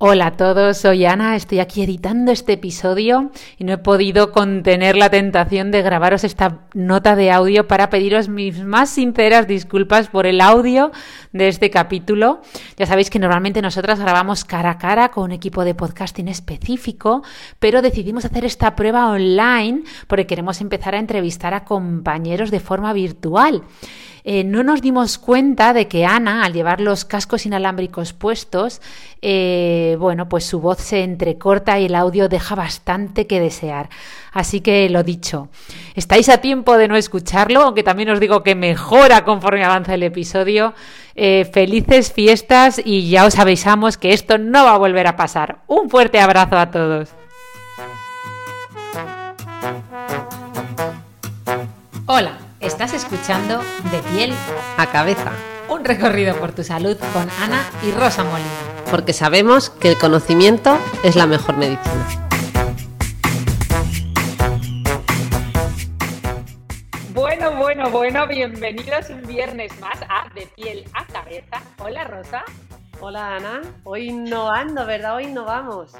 Hola a todos, soy Ana, estoy aquí editando este episodio y no he podido contener la tentación de grabaros esta nota de audio para pediros mis más sinceras disculpas por el audio de este capítulo. Ya sabéis que normalmente nosotras grabamos cara a cara con un equipo de podcasting específico, pero decidimos hacer esta prueba online porque queremos empezar a entrevistar a compañeros de forma virtual. Eh, no nos dimos cuenta de que Ana, al llevar los cascos inalámbricos puestos, eh, bueno, pues su voz se entrecorta y el audio deja bastante que desear. Así que lo dicho, estáis a tiempo de no escucharlo, aunque también os digo que mejora conforme avanza el episodio. Eh, felices fiestas y ya os avisamos que esto no va a volver a pasar. Un fuerte abrazo a todos. Hola. Estás escuchando De piel a cabeza. Un recorrido por tu salud con Ana y Rosa Molina. Porque sabemos que el conocimiento es la mejor medicina. Bueno, bueno, bueno, bienvenidos un viernes más a De piel a cabeza. Hola Rosa. Hola Ana, hoy innovando, ¿verdad? Hoy innovamos.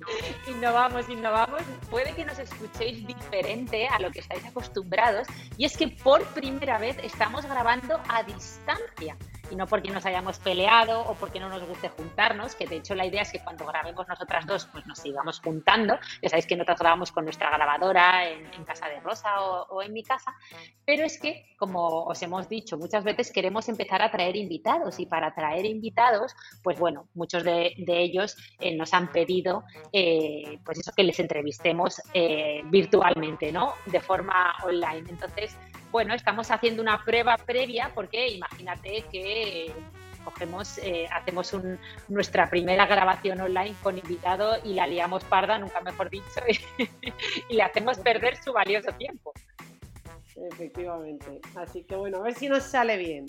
innovamos, innovamos. Puede que nos escuchéis diferente a lo que estáis acostumbrados y es que por primera vez estamos grabando a distancia y no porque nos hayamos peleado o porque no nos guste juntarnos, que de hecho la idea es que cuando grabemos nosotras dos, pues nos sigamos juntando. Ya sabéis que nosotras grabamos con nuestra grabadora en, casa de Rosa o, en mi casa, pero es que, como os hemos dicho muchas veces, queremos empezar a traer invitados y para traer invitados, pues bueno, muchos de, ellos eh, nos han pedido, eh, pues eso, que les entrevistemos eh, virtualmente, ¿no? De forma online. Entonces, bueno, estamos haciendo una prueba previa porque imagínate que cogemos, eh, hacemos nuestra primera grabación online con invitado y la liamos parda, nunca mejor dicho, y le hacemos perder su valioso tiempo. Efectivamente. Así que bueno, a ver si nos sale bien.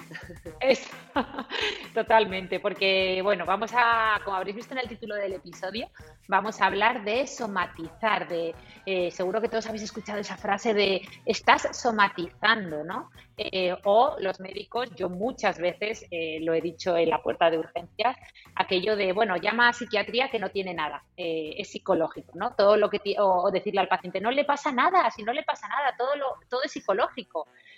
totalmente, porque bueno, vamos a, como habréis visto en el título del episodio, vamos a hablar de somatizar, de eh, seguro que todos habéis escuchado esa frase de estás somatizando, ¿no? Eh, o los médicos, yo muchas veces eh, lo he dicho en la puerta de urgencias, aquello de, bueno, llama a psiquiatría que no tiene nada, es psicológico, ¿no? Todo lo que, o, decirle al paciente, no le pasa nada, si no le pasa nada, todo, lo, todo es psicológico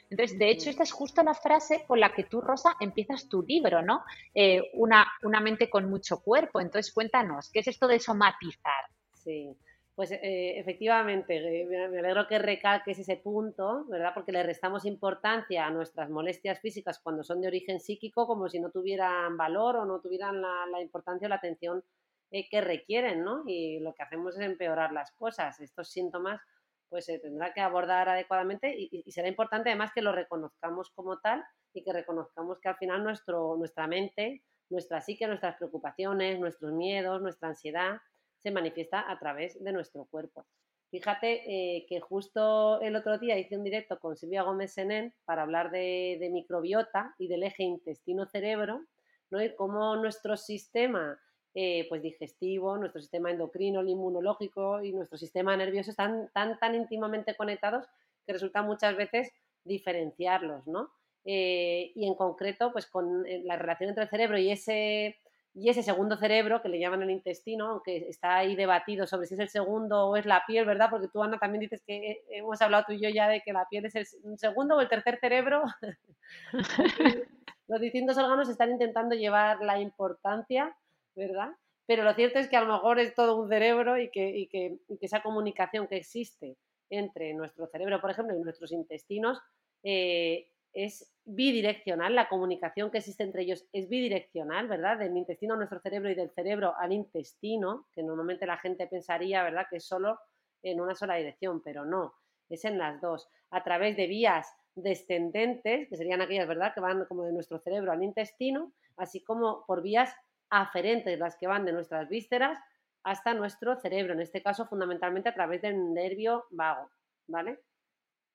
Entonces, de hecho, esta es justo la frase con la que tú, Rosa, empiezas tu libro, ¿no? Eh, una, una mente con mucho cuerpo. Entonces, cuéntanos, ¿qué es esto de somatizar? Sí, pues eh, efectivamente, eh, me alegro que recalques ese punto, ¿verdad? Porque le restamos importancia a nuestras molestias físicas cuando son de origen psíquico como si no tuvieran valor o no tuvieran la, la importancia o la atención que requieren, ¿no? Y lo que hacemos es empeorar las cosas. Estos síntomas pues se tendrá que abordar adecuadamente y, será importante además que lo reconozcamos como tal y que reconozcamos que al final nuestro, nuestra mente, nuestra psique, nuestras preocupaciones, nuestros miedos, nuestra ansiedad se manifiesta a través de nuestro cuerpo. Fíjate eh, que justo el otro día hice un directo con Silvia Gómez Senén para hablar de, microbiota y del eje intestino-cerebro, ¿no? y cómo nuestro sistema eh, pues digestivo, nuestro sistema endocrino, el inmunológico y nuestro sistema nervioso están tan, tan íntimamente conectados que resulta muchas veces diferenciarlos, ¿no? Eh, y en concreto, pues con eh, la relación entre el cerebro y ese, y ese segundo cerebro, que le llaman el intestino, aunque está ahí debatido sobre si es el segundo o es la piel, ¿verdad? Porque tú, Ana, también dices que hemos hablado tú y yo ya de que la piel es el segundo o el tercer cerebro. Los distintos órganos están intentando llevar la importancia ¿verdad? Pero lo cierto es que a lo mejor es todo un cerebro y que, esa comunicación que existe entre nuestro cerebro, por ejemplo, y nuestros intestinos eh, es bidireccional, la comunicación que existe entre ellos es bidireccional, ¿verdad? Del intestino a nuestro cerebro y del cerebro al intestino, que normalmente la gente pensaría, ¿verdad?, que es solo en una sola dirección, pero no, es en las dos, a través de vías descendentes, que serían aquellas, ¿verdad?, que van como de nuestro cerebro al intestino, así como por vías aferentes, las que van de nuestras vísceras hasta nuestro cerebro, en este caso fundamentalmente a través del nervio vago, ¿vale?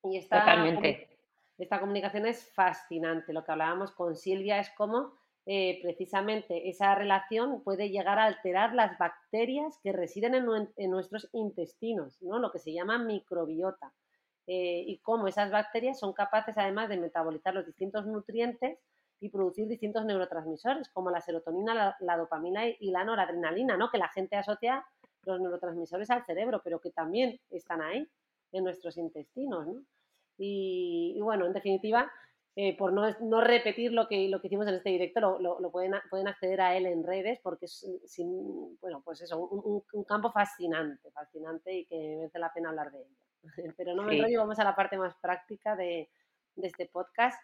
Y esta, Totalmente. esta comunicación es fascinante. Lo que hablábamos con Silvia es cómo eh, precisamente esa relación puede llegar a alterar las bacterias que residen en, nuestros intestinos, ¿no? lo que se llama microbiota. Eh, y cómo esas bacterias son capaces además de metabolizar los distintos nutrientes y producir distintos neurotransmisores, como la serotonina, la, dopamina y, la noradrenalina, ¿no? que la gente asocia los neurotransmisores al cerebro, pero que también están ahí, en nuestros intestinos. ¿no? y bueno, en definitiva, eh, por no, no, repetir lo que, lo que hicimos en este directo, lo, lo, pueden, pueden acceder a él en redes porque es sin, bueno, pues eso, un, un, campo fascinante, fascinante y que merece la pena hablar de ello. Pero no me enrollo, vamos a la parte más práctica de, de, este podcast.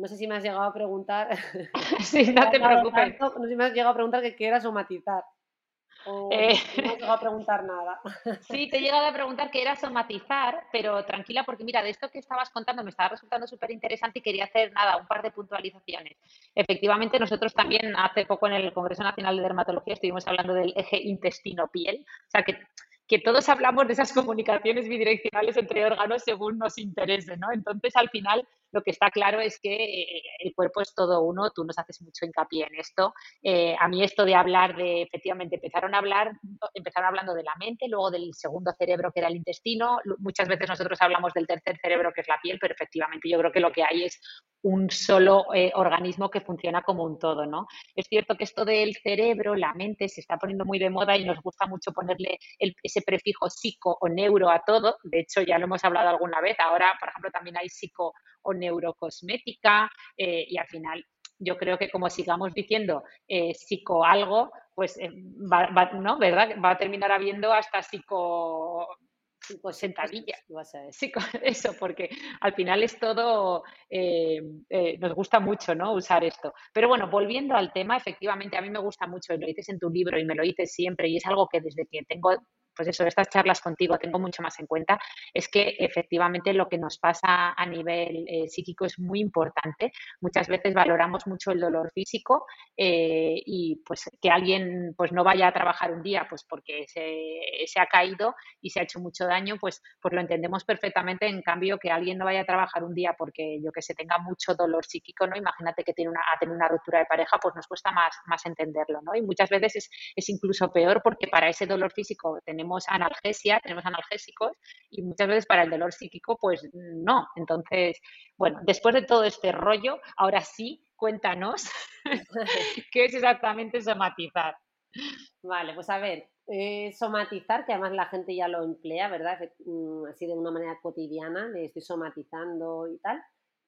No sé si me has llegado a preguntar. Sí, no te preocupes. no sé si me has llegado a preguntar qué quieras somatizar. Eh, no te he a preguntar nada. Sí, te he llegado a preguntar qué era somatizar, pero tranquila, porque mira, de esto que estabas contando me estaba resultando súper interesante y quería hacer nada, un par de puntualizaciones. Efectivamente, nosotros también hace poco en el Congreso Nacional de Dermatología estuvimos hablando del eje intestino-piel, o sea que que todos hablamos de esas comunicaciones bidireccionales entre órganos según nos interese, ¿no? Entonces, al final, lo que está claro es que eh, el cuerpo es todo uno, tú nos haces mucho hincapié en esto. Eh, a mí esto de hablar de, efectivamente, empezaron a hablar, empezaron hablando de la mente, luego del segundo cerebro que era el intestino, muchas veces nosotros hablamos del tercer cerebro que es la piel, pero efectivamente yo creo que lo que hay es un solo eh, organismo que funciona como un todo, ¿no? Es cierto que esto del cerebro, la mente, se está poniendo muy de moda y nos gusta mucho ponerle ese prefijo psico o neuro a todo. De hecho, ya lo hemos hablado alguna vez. Ahora, por ejemplo, también hay psico o neurocosmética eh, y al final yo creo que como sigamos diciendo eh, psico algo, pues eh, va, ¿no? ¿verdad? va a terminar habiendo hasta psico sentadilla. eso, porque al final es todo, nos gusta mucho ¿no? usar esto. Pero bueno, volviendo al tema, efectivamente a mí me gusta mucho, lo dices en tu libro y me lo dices siempre, y es algo que desde que tengo pues eso, estas charlas contigo tengo mucho más en cuenta, es que efectivamente lo que nos pasa a nivel eh, psíquico es muy importante. Muchas veces valoramos mucho el dolor físico eh, y pues que alguien pues no vaya a trabajar un día pues porque se, se, ha caído y se ha hecho mucho daño, pues, pues lo entendemos perfectamente. En cambio, que alguien no vaya a trabajar un día porque yo que sé, tenga mucho dolor psíquico, ¿no? Imagínate que tiene una, ha tenido una ruptura de pareja, pues nos cuesta más, más entenderlo, ¿no? Y muchas veces es, es incluso peor porque para ese dolor físico tenemos analgesia, tenemos analgésicos y muchas veces para el dolor psíquico pues no. Entonces, bueno, después de todo este rollo, ahora sí, cuéntanos qué es exactamente somatizar. Vale, pues a ver, eh, somatizar, que además la gente ya lo emplea, ¿verdad? Mm, así de una manera cotidiana, le estoy somatizando y tal.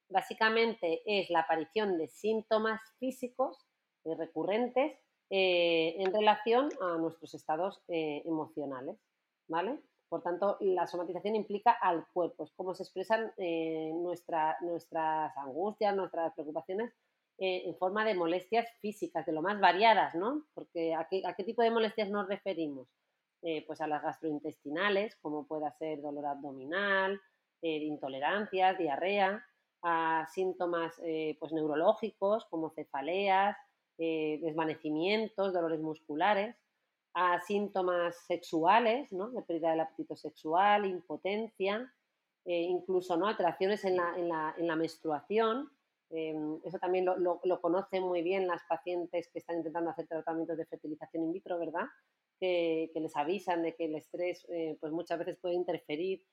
Básicamente es la aparición de síntomas físicos eh, recurrentes eh, en relación a nuestros estados eh, emocionales, ¿vale? Por tanto, la somatización implica al cuerpo, es cómo se expresan eh, nuestras angustias, nuestras preocupaciones en forma de molestias físicas, de lo más variadas, ¿no? Porque ¿a qué, tipo de molestias nos referimos? pues a las gastrointestinales, como pueda ser dolor abdominal, intolerancias, diarrea, a síntomas pues neurológicos como cefaleas, eh, desvanecimientos, dolores musculares, a síntomas sexuales, de pérdida del apetito sexual, impotencia, eh, incluso ¿no? alteraciones en la menstruación. Em, eso también lo, lo, conocen muy bien las pacientes que están intentando hacer tratamientos de fertilización in vitro, ¿verdad? Que, que les avisan de que el estrés eh, pues muchas veces puede interferir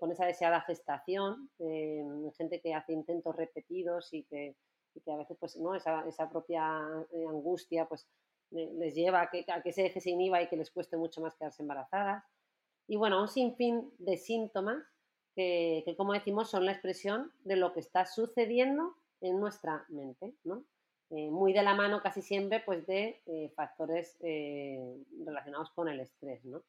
con esa deseada gestación, em, gente que hace intentos repetidos y que y que a veces pues, ¿no? esa, esa propia eh, angustia pues, les lleva a que, a que ese eje se inhiba y que les cueste mucho más quedarse embarazadas. Y bueno, un sinfín de síntomas que, que, como decimos, son la expresión de lo que está sucediendo en nuestra mente, ¿no? Eh, muy de la mano casi siempre pues, de eh, factores relacionados con el estrés. ¿no?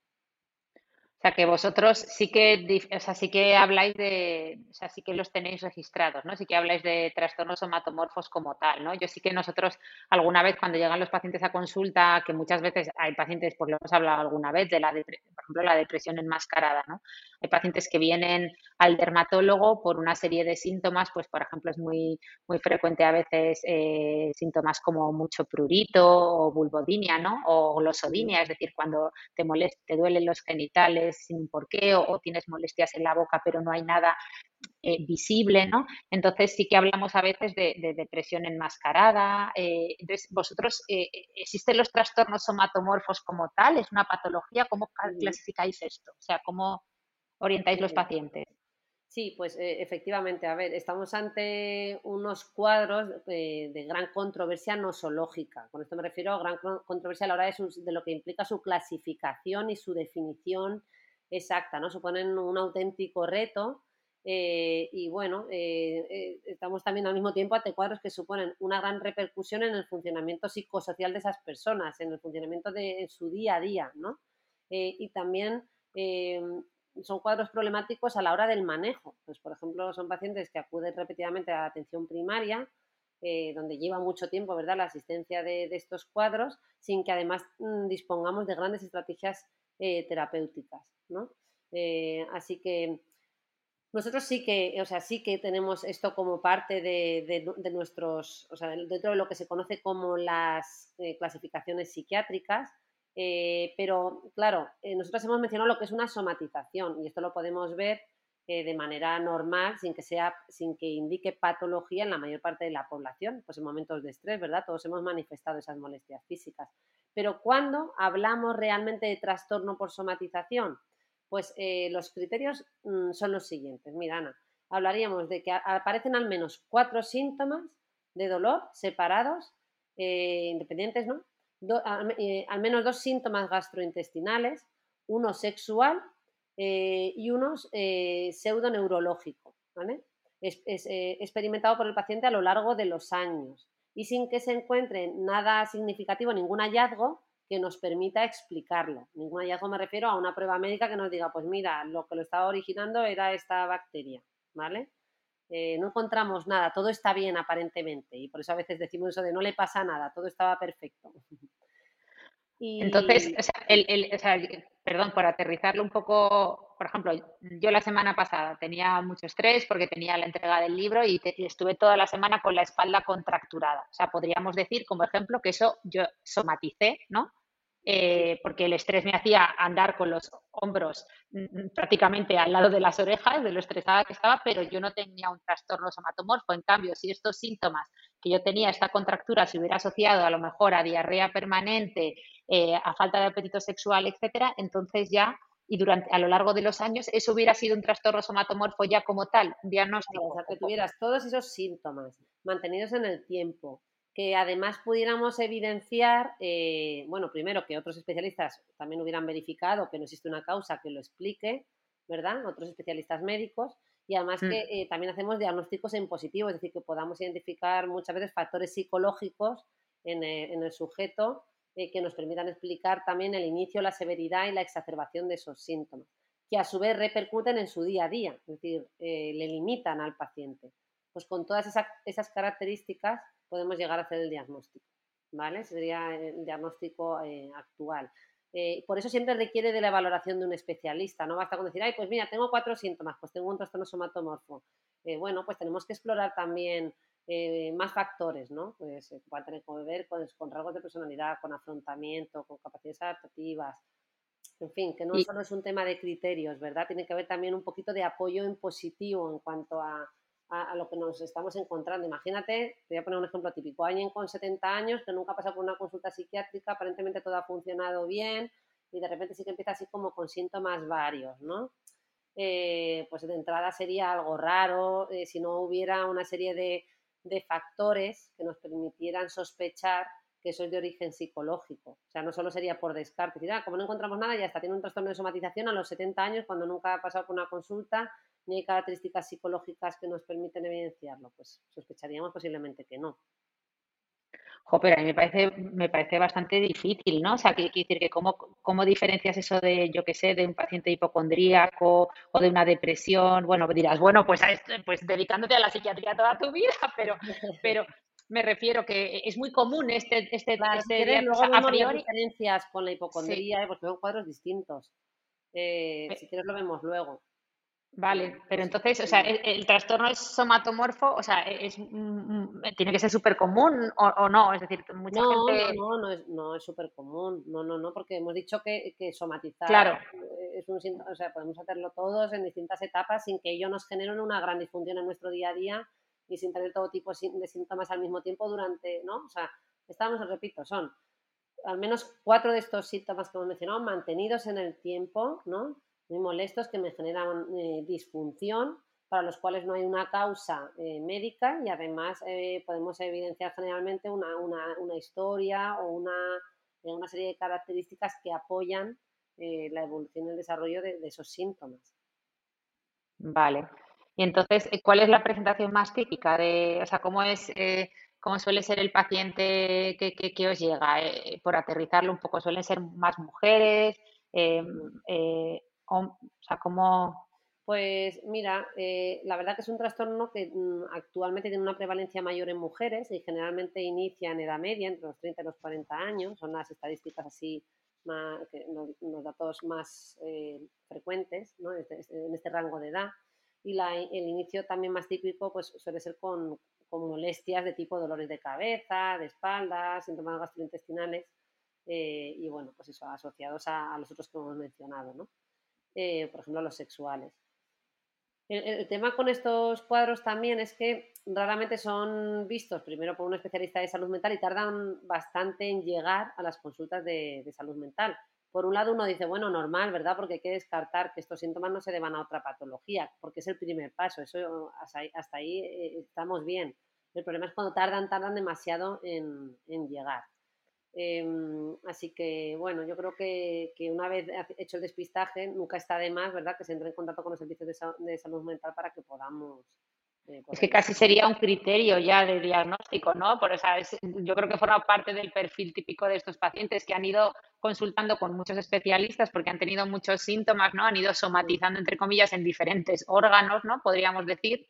O sea, que vosotros sí que, o sea, sí que habláis de, o sea, sí que los tenéis registrados, ¿no? Sí que habláis de trastornos somatomorfos como tal, ¿no? Yo sí que nosotros alguna vez cuando llegan los pacientes a consulta, que muchas veces hay pacientes, pues lo hemos hablado alguna vez, de la, por ejemplo, la depresión enmascarada, ¿no? Hay pacientes que vienen al dermatólogo por una serie de síntomas, pues por ejemplo es muy, muy frecuente a veces eh, síntomas como mucho prurito o vulvodinia, ¿no? O glosodinia, es decir, cuando te molesta, te duelen los genitales sin un porqué o, tienes molestias en la boca pero no hay nada eh, visible, ¿no? Entonces sí que hablamos a veces de, depresión enmascarada. Eh, entonces, vosotros, eh, ¿existen los trastornos somatomorfos como tal? ¿Es una patología? ¿Cómo clasificáis esto? O sea, ¿cómo orientáis los pacientes? Sí, pues efectivamente, a ver, estamos ante unos cuadros de gran controversia nosológica. Con esto me refiero a gran controversia a la hora de, lo que implica su clasificación y su definición exacta, ¿no? Suponen un auténtico reto. Eh, y bueno, eh, eh, estamos también al mismo tiempo ante cuadros que suponen una gran repercusión en el funcionamiento psicosocial de esas personas, en el funcionamiento de su día a día, ¿no? y también son cuadros problemáticos a la hora del manejo. Pues, por ejemplo, son pacientes que acuden repetidamente a la atención primaria, donde lleva mucho tiempo ¿verdad? la asistencia de, de estos cuadros, sin que además mm, dispongamos de grandes estrategias terapéuticas. ¿no? Eh, así que nosotros sí que, o sea, sí que tenemos esto como parte de, nuestros, o sea, dentro de lo que se conoce como las eh, clasificaciones psiquiátricas, eh, pero claro, nosotros hemos mencionado lo que es una somatización y esto lo podemos ver de manera normal, sin que sea, sin que indique patología en la mayor parte de la población, pues en momentos de estrés, ¿verdad? Todos hemos manifestado esas molestias físicas. Pero cuando hablamos realmente de trastorno por somatización, pues eh, los criterios mm, son los siguientes. Mira, Ana, hablaríamos de que aparecen al menos cuatro síntomas de dolor separados, eh, independientes, ¿no? Eh, al, menos dos síntomas gastrointestinales, uno sexual y uno pseudoneurológico, ¿vale? Es, experimentado por el paciente a lo largo de los años y sin que se encuentre nada significativo, ningún hallazgo, que nos permita explicarlo. Ningún hallazgo me refiero a una prueba médica que nos diga, pues mira, lo que lo estaba originando era esta bacteria, ¿vale? Eh, no encontramos nada, todo está bien aparentemente y por eso a veces decimos eso de no le pasa nada, todo estaba perfecto. Entonces, perdón, por aterrizarlo un poco, por ejemplo, yo la semana pasada tenía mucho estrés porque tenía la entrega del libro y, y, estuve toda la semana con la espalda contracturada. O sea, podríamos decir como ejemplo que eso yo somaticé, ¿no? Eh, porque el estrés me hacía andar con los hombros mm, mm, prácticamente al lado de las orejas, de lo estresada que estaba, pero yo no tenía un trastorno somatomorfo. En cambio, si estos síntomas que yo tenía, esta contractura, se hubiera asociado a lo mejor a diarrea permanente, eh, a falta de apetito sexual, etcétera, entonces ya y durante a lo largo de los años eso hubiera sido un trastorno somatomorfo ya como tal, un diagnóstico. O sea, que tuvieras todos esos síntomas mantenidos en el tiempo, que además pudiéramos evidenciar, eh, bueno, primero que otros especialistas también hubieran verificado que no existe una causa que lo explique, ¿verdad? Otros especialistas médicos. Y además que mm. eh, también hacemos diagnósticos en positivo, es decir, que podamos identificar muchas veces factores psicológicos en, el sujeto que nos permitan explicar también el inicio, la severidad y la exacerbación de esos síntomas, que a su vez repercuten en su día a día, es decir, le limitan al paciente. Pues con todas esas características podemos llegar a hacer el diagnóstico, ¿vale? Sería el diagnóstico eh, actual. Eh, por eso siempre requiere de la valoración de un especialista, no basta con decir, ay, pues mira, tengo cuatro síntomas, pues tengo un trastorno somatomorfo. Eh, bueno, pues tenemos que explorar también más factores, ¿no? Pues que puedan tener que ver con, con, rasgos de personalidad, con afrontamiento, con capacidades adaptativas, en fin, que no solo es un tema de criterios, ¿verdad? Tiene que haber también un poquito de apoyo en positivo en cuanto a a, lo que nos estamos encontrando. Imagínate, te voy a poner un ejemplo típico, alguien con 70 años que nunca ha pasado por una consulta psiquiátrica, aparentemente todo ha funcionado bien y de repente sí que empieza así como con síntomas varios, ¿no? Eh, pues de entrada sería algo raro eh, si no hubiera una serie de, de factores que nos permitieran sospechar que eso es de origen psicológico. O sea, no solo sería por descarte, decir, ah, como no encontramos nada, ya está, tiene un trastorno de somatización a los 70 años cuando nunca ha pasado por una consulta ni hay características psicológicas que nos permiten evidenciarlo? Pues sospecharíamos posiblemente que no. Pero a mí me parece, me parece bastante difícil, ¿no? O sea, quiere decir que cómo, cómo diferencias eso de, yo qué sé, de un paciente hipocondríaco o de una depresión. Bueno, dirás, bueno, pues, pues dedicándote a la psiquiatría toda tu vida, pero, pero me refiero que es muy común este, este, claro, este luego a priori. diferencias con la hipocondría, ¿eh? porque son cuadros distintos. Eh, si quieres lo vemos luego. Vale, pero entonces, o sea, ¿el, trastorno es somatomorfo? O sea, es, mm, mm, ¿tiene que ser súper común o, no? Es decir, mucha no, gente... No, no, es, no es súper común. No, no, no, porque hemos dicho que, que somatizar claro. es un o sea, podemos hacerlo todos en distintas etapas sin que ello nos genere una gran disfunción en nuestro día a día y sin tener todo tipo de síntomas al mismo tiempo durante, ¿no? O sea, estamos, repito, son al menos cuatro de estos síntomas que hemos mencionado mantenidos en el tiempo, ¿no? Muy molestos que me generan eh, disfunción, para los cuales no hay una causa eh, médica y además eh, podemos evidenciar generalmente una, historia o una, una, serie de características que apoyan la evolución y el desarrollo de, esos síntomas. Vale. Y entonces, ¿cuál es la presentación más típica de, o sea, cómo es, cómo suele ser el paciente que, que os llega? por aterrizarlo un poco, ¿suelen ser más mujeres? O, sea, ¿cómo...? Pues mira, eh, la verdad que es un trastorno que mm, actualmente tiene una prevalencia mayor en mujeres y generalmente inicia en edad media, entre los 30 y los 40 años, son las estadísticas así, más, los, datos más frecuentes ¿no? Este, en este rango de edad. Y el inicio también más típico pues suele ser con, molestias de tipo dolores de cabeza, de espalda, síntomas gastrointestinales eh, y bueno, pues eso, asociados a, a los otros que hemos mencionado, ¿no? Eh, por ejemplo, los sexuales. El, tema con estos cuadros también es que raramente son vistos primero por un especialista de salud mental y tardan bastante en llegar a las consultas de, salud mental. Por un lado uno dice, bueno, normal, ¿verdad? Porque hay que descartar que estos síntomas no se deban a otra patología, porque es el primer paso, eso hasta ahí, eh, estamos bien. El problema es cuando tardan, tardan demasiado en llegar. Em, así que, bueno, yo creo que, una vez hecho el despistaje, nunca está de más, ¿verdad?, que se entre en contacto con los servicios de, salud mental para que podamos. Eh, es que casi sería un criterio ya de diagnóstico, ¿no? Por eso yo creo que forma parte del perfil típico de estos pacientes que han ido consultando con muchos especialistas porque han tenido muchos síntomas, ¿no? Han ido somatizando, entre comillas, en diferentes órganos, ¿no? Podríamos decir.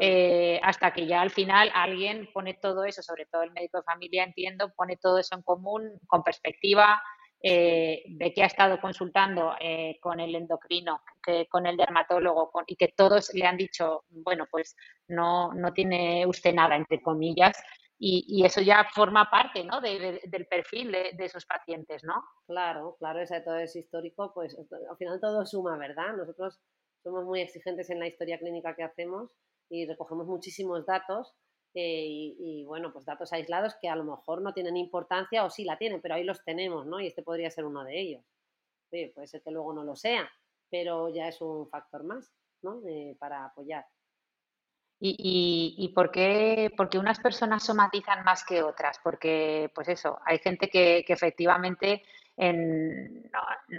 Eh, hasta que ya al final alguien pone todo eso, sobre todo el médico de familia, entiendo, pone todo eso en común, con perspectiva eh, de que ha estado consultando eh, con el endocrino, que, con el dermatólogo, y que todos le han dicho, bueno, pues no, no tiene usted nada, entre comillas, y, eso ya forma parte ¿no? del perfil de, esos pacientes, ¿no? Claro, claro, ese todo es histórico, pues al final todo suma, ¿verdad? Nosotros somos muy exigentes en la historia clínica que hacemos y recogemos muchísimos datos eh, y, bueno, pues datos aislados que a lo mejor no tienen importancia o sí la tienen, pero ahí los tenemos, ¿no? Y este podría ser uno de ellos. puede ser que luego no lo sea, pero ya es un factor más, ¿no? Eh, para apoyar. ¿Y, y, por, qué, porque unas personas somatizan más que otras? Porque, pues eso, hay gente que, que efectivamente en,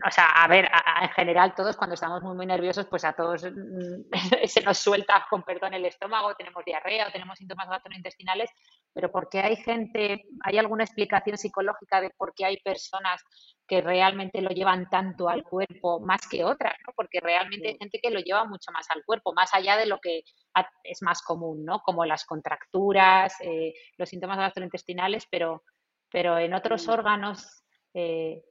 o sea, a ver, en general todos cuando estamos muy, muy nerviosos, pues a todos mm, se nos suelta, con perdón, el estómago, tenemos diarrea o tenemos síntomas gastrointestinales, pero ¿por qué hay gente, hay alguna explicación psicológica de por qué hay personas que realmente lo llevan tanto al cuerpo más que otras, ¿no? Porque realmente hay gente que lo lleva mucho más al cuerpo, más allá de lo que es más común, ¿no? Como las contracturas, eh, los síntomas gastrointestinales, pero, pero en otros órganos eh,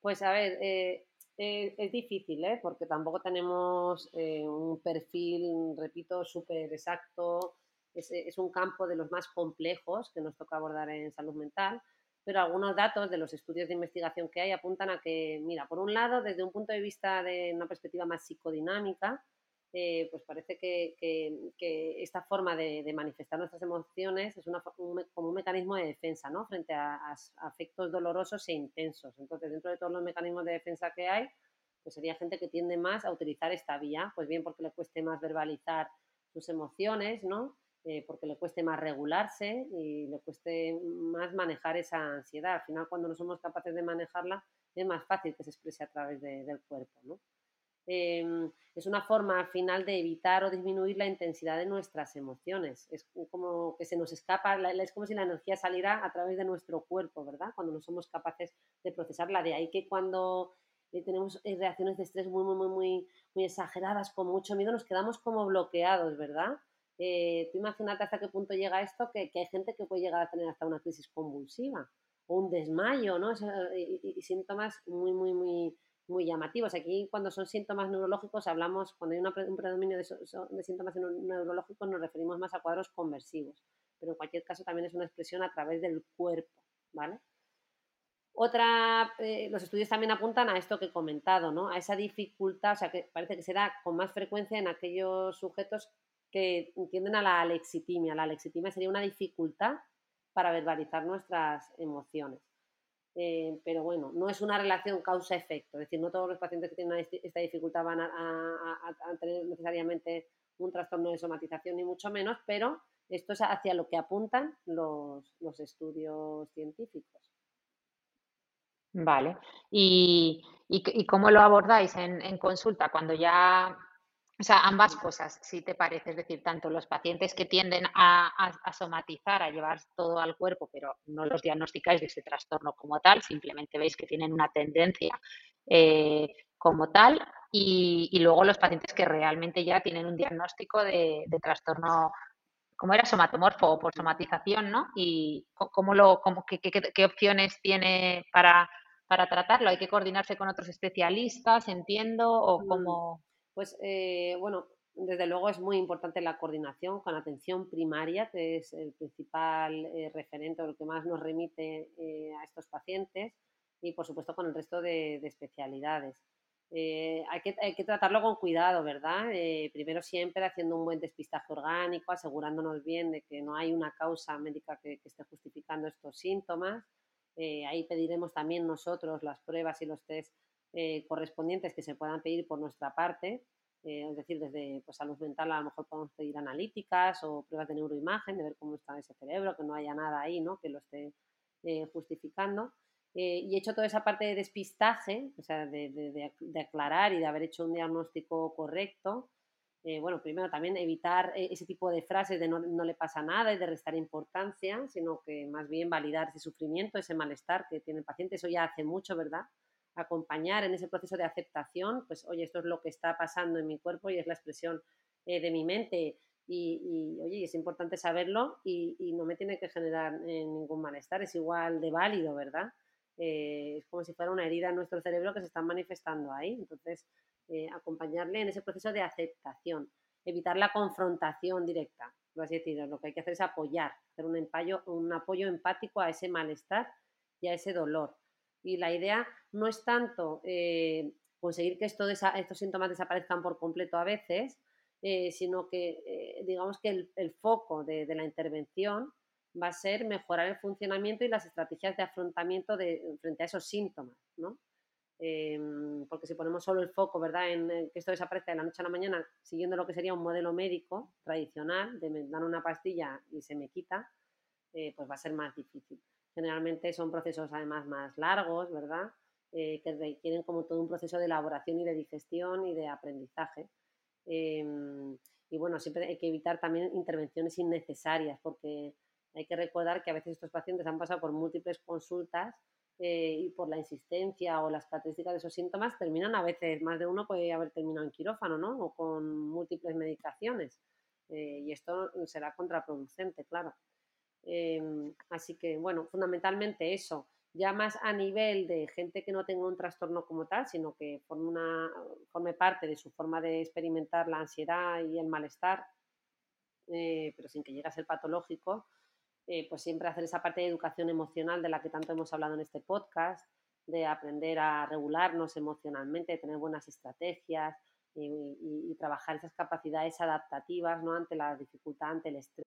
pues a ver, eh, eh, es difícil, ¿eh? porque tampoco tenemos un perfil, repito, súper exacto. Es, es, un campo de los más complejos que nos toca abordar en salud mental, pero algunos datos de los estudios de investigación que hay apuntan a que, mira, por un lado, desde un punto de vista de una perspectiva más psicodinámica, eh, pues parece que, esta forma de, manifestar nuestras emociones es una, un, como un mecanismo de defensa, ¿no? Frente a, afectos dolorosos e intensos. Entonces, dentro de todos los mecanismos de defensa que hay, pues sería gente que tiende más a utilizar esta vía, pues bien porque le cueste más verbalizar sus emociones, ¿no? Eh, porque le cueste más regularse y le cueste más manejar esa ansiedad. Al final, cuando no somos capaces de manejarla, es más fácil que se exprese a través del cuerpo, ¿no? Em, es una forma al final de evitar o disminuir la intensidad de nuestras emociones. Es como que se nos escapa, es como si la energía saliera a través de nuestro cuerpo, ¿verdad? Cuando no somos capaces de procesarla. De ahí que cuando eh, tenemos eh, reacciones de estrés muy, muy, muy, muy, exageradas, con mucho miedo, nos quedamos como bloqueados, ¿verdad? Eh, tú imagínate hasta qué punto llega esto, que, hay gente que puede llegar a tener hasta una crisis convulsiva o un desmayo, ¿no? y, síntomas muy, muy, muy, muy llamativos. Aquí, cuando son síntomas neurológicos, hablamos, cuando hay un predominio de, de, síntomas neurológicos, nos referimos más a cuadros conversivos. Pero en cualquier caso, también es una expresión a través del cuerpo, ¿vale? Otra, eh, los estudios también apuntan a esto que he comentado, ¿no? A esa dificultad, o sea, que parece que se da con más frecuencia en aquellos sujetos que tienden a la alexitimia. La alexitimia sería una dificultad para verbalizar nuestras emociones. Eh, pero bueno, no es una relación causa-efecto, es decir, no todos los pacientes que tienen esta dificultad van a, tener necesariamente un trastorno de somatización, ni mucho menos, pero esto es hacia lo que apuntan los, estudios científicos. Vale. ¿Y, cómo lo abordáis en, consulta? Cuando ya o sea, ambas cosas, si te parece, es decir, tanto los pacientes que tienden a, somatizar, a llevar todo al cuerpo, pero no los diagnosticáis de ese trastorno como tal, simplemente veis que tienen una tendencia eh, como tal, y, luego los pacientes que realmente ya tienen un diagnóstico de, trastorno, como era somatomorfo o por somatización, ¿no? Y cómo lo, cómo, qué, qué, opciones tiene para, para tratarlo. ¿Hay que coordinarse con otros especialistas, entiendo, o mm. cómo...? Pues eh, bueno, desde luego es muy importante la coordinación con atención primaria, que es el principal eh, referente o el que más nos remite eh, a estos pacientes, y por supuesto con el resto de, especialidades. hay, que, hay, que, tratarlo con cuidado, ¿verdad? primero siempre haciendo un buen despistaje orgánico, asegurándonos bien de que no hay una causa médica que, que esté justificando estos síntomas. ahí pediremos también nosotros las pruebas y los test eh, correspondientes que se puedan pedir por nuestra parte, eh, es decir, desde pues, salud mental a lo mejor podemos pedir analíticas o pruebas de neuroimagen, de ver cómo está ese cerebro, que no haya nada ahí ¿no? que lo esté eh, justificando. y he hecho toda esa parte de despistaje, o sea, de, aclarar y de haber hecho un diagnóstico correcto. bueno, primero también evitar ese tipo de frases de no, no, le pasa nada y de restar importancia, sino que más bien validar ese sufrimiento, ese malestar que tiene el paciente. Eso ya hace mucho, ¿verdad? Acompañar en ese proceso de aceptación, pues oye, esto es lo que está pasando en mi cuerpo y es la expresión eh, de mi mente y, oye, es importante saberlo y, no me tiene que generar eh, ningún malestar, es igual de válido, ¿verdad? Eh, es como si fuera una herida en nuestro cerebro que se está manifestando ahí, entonces acompañarle en ese proceso de aceptación, evitar la confrontación directa, así decir, lo que hay que hacer es apoyar, hacer un, un apoyo empático a ese malestar y a ese dolor y la idea no es tanto eh, conseguir que estos síntomas desaparezcan por completo a veces, eh, sino que eh, digamos que el, foco de, la intervención va a ser mejorar el funcionamiento y las estrategias de afrontamiento frente a esos síntomas, ¿no? Em, porque si ponemos solo el foco, ¿verdad?, en, que esto desaparezca de la noche a la mañana, siguiendo lo que sería un modelo médico tradicional, de me dan una pastilla y se me quita, pues va a ser más difícil. Generalmente son procesos además más largos, ¿verdad? Eh, que requieren como todo un proceso de elaboración y de digestión y de aprendizaje. Em, y bueno, siempre hay que evitar también intervenciones innecesarias porque hay que recordar que a veces estos pacientes han pasado por múltiples consultas eh, y por la insistencia o las características de esos síntomas terminan a veces, más de uno puede haber terminado en quirófano, ¿no? O con múltiples medicaciones. Eh, y esto será contraproducente, claro. Em, así que, bueno, fundamentalmente eso, ya más a nivel de gente que no tenga un trastorno como tal, sino que forme, una, parte de su forma de experimentar la ansiedad y el malestar, eh, pero sin que llegue a ser patológico, eh, pues siempre hacer esa parte de educación emocional de la que tanto hemos hablado en este podcast, de aprender a regularnos emocionalmente, de tener buenas estrategias y, y trabajar esas capacidades adaptativas ¿no? ante la dificultad, ante el estrés.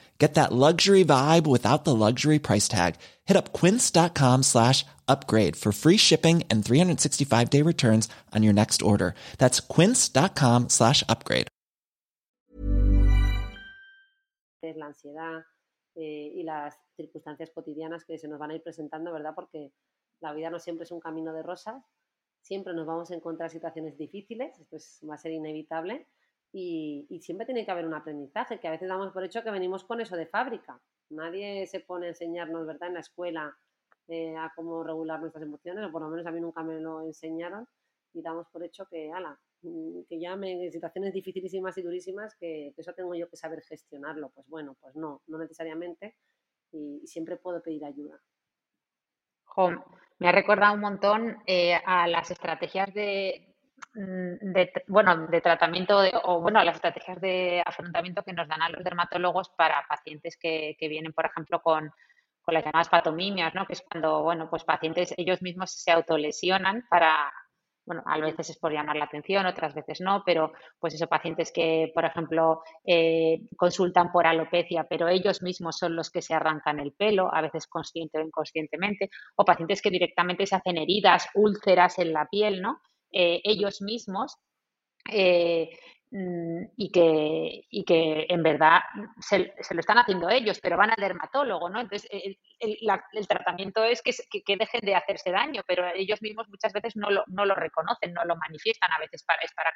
Get that luxury vibe without the luxury price tag. Hit up quince.com slash upgrade for free shipping and 365 day returns on your next order. That's quince.com slash upgrade. La ansiedad eh, y las circunstancias cotidianas que se nos van a ir presentando, ¿verdad? Porque la vida no siempre es un camino de rosas, siempre nos vamos a encontrar situaciones difíciles, esto es, va a ser inevitable y, siempre tiene que haber un aprendizaje, que a veces damos por hecho que venimos con eso de fábrica. Nadie se pone a enseñarnos, ¿verdad?, en la escuela eh, a cómo regular nuestras emociones, o por lo menos a mí nunca me lo enseñaron, y damos por hecho que, ala, mm, que ya me, en situaciones dificilísimas y durísimas, que, eso tengo yo que saber gestionarlo. Pues bueno, pues no, no necesariamente, y, siempre puedo pedir ayuda. me ha recordado un montón eh, a las estrategias de, de, bueno, de tratamiento o bueno, las estrategias de afrontamiento que nos dan a los dermatólogos para pacientes que, que vienen, por ejemplo, con, con, las llamadas patomimias, ¿no? que es cuando, bueno, pues pacientes ellos mismos se autolesionan para, bueno, a veces es por llamar la atención, otras veces no, pero pues eso, pacientes que, por ejemplo, eh, consultan por alopecia, pero ellos mismos son los que se arrancan el pelo, a veces consciente o inconscientemente, o pacientes que directamente se hacen heridas, úlceras en la piel, ¿no? Eh, ellos mismos eh, y, que, y que en verdad se, lo están haciendo ellos, pero van al dermatólogo, ¿no? Entonces, el, tratamiento es que, que, dejen de hacerse daño, pero ellos mismos muchas veces no lo, no lo reconocen, no lo manifiestan, a veces para, es para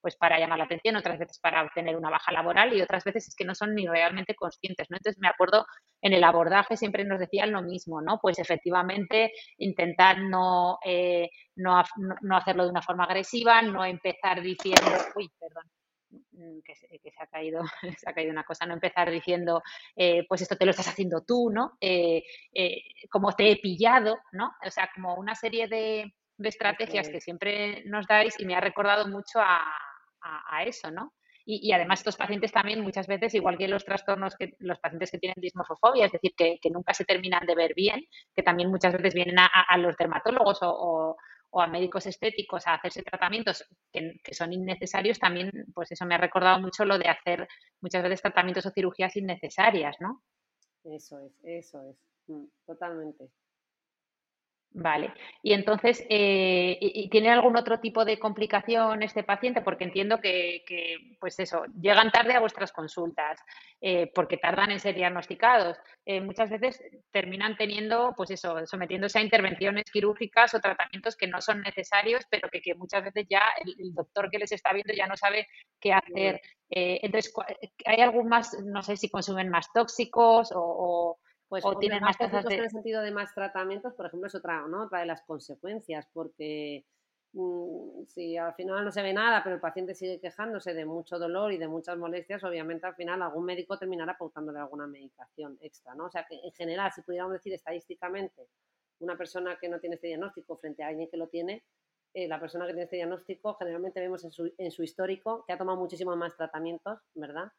pues para llamar la atención, otras veces para obtener una baja laboral y otras veces es que no son ni realmente conscientes, ¿no? Entonces me acuerdo en el abordaje siempre nos decían lo mismo, ¿no? Pues efectivamente intentar no, eh, no, no, hacerlo de una forma agresiva, no empezar diciendo, uy, perdón, mm, que se, que se, ha caído se ha caído una cosa no empezar diciendo eh, pues esto te lo estás haciendo tú no eh, como te he pillado no o sea como una serie de, de estrategias que siempre nos dais y me ha recordado mucho a, a, eso, ¿no? Y, además estos pacientes también muchas veces, igual que los trastornos, que los pacientes que tienen dismorfofobia, es decir, que, nunca se terminan de ver bien, que también muchas veces vienen a, los dermatólogos o, a médicos estéticos a hacerse tratamientos que, son innecesarios, también, pues eso me ha recordado mucho lo de hacer muchas veces tratamientos o cirugías innecesarias, ¿no? Eso es, eso es, mm, totalmente. Vale. Y entonces, eh, ¿y, ¿tiene algún otro tipo de complicación este paciente? Porque entiendo que, pues eso, llegan tarde a vuestras consultas, eh, porque tardan en ser diagnosticados. Eh, muchas veces terminan teniendo, pues eso, sometiéndose a intervenciones quirúrgicas o tratamientos que no son necesarios, pero que, muchas veces ya el, doctor que les está viendo ya no sabe qué hacer. entonces, ¿hay algún más, no sé si consumen más tóxicos o pues o tienen más de... en el sentido de más tratamientos, por ejemplo, es otra, ¿no? otra de las consecuencias, porque mm, si al final no se ve nada, pero el paciente sigue quejándose de mucho dolor y de muchas molestias, obviamente al final algún médico terminará pautándole alguna medicación extra, ¿no? O sea que en general, si pudiéramos decir estadísticamente, una persona que no tiene este diagnóstico frente a alguien que lo tiene, eh, la persona que tiene este diagnóstico generalmente vemos en su, en su histórico que ha tomado muchísimos más tratamientos, ¿verdad?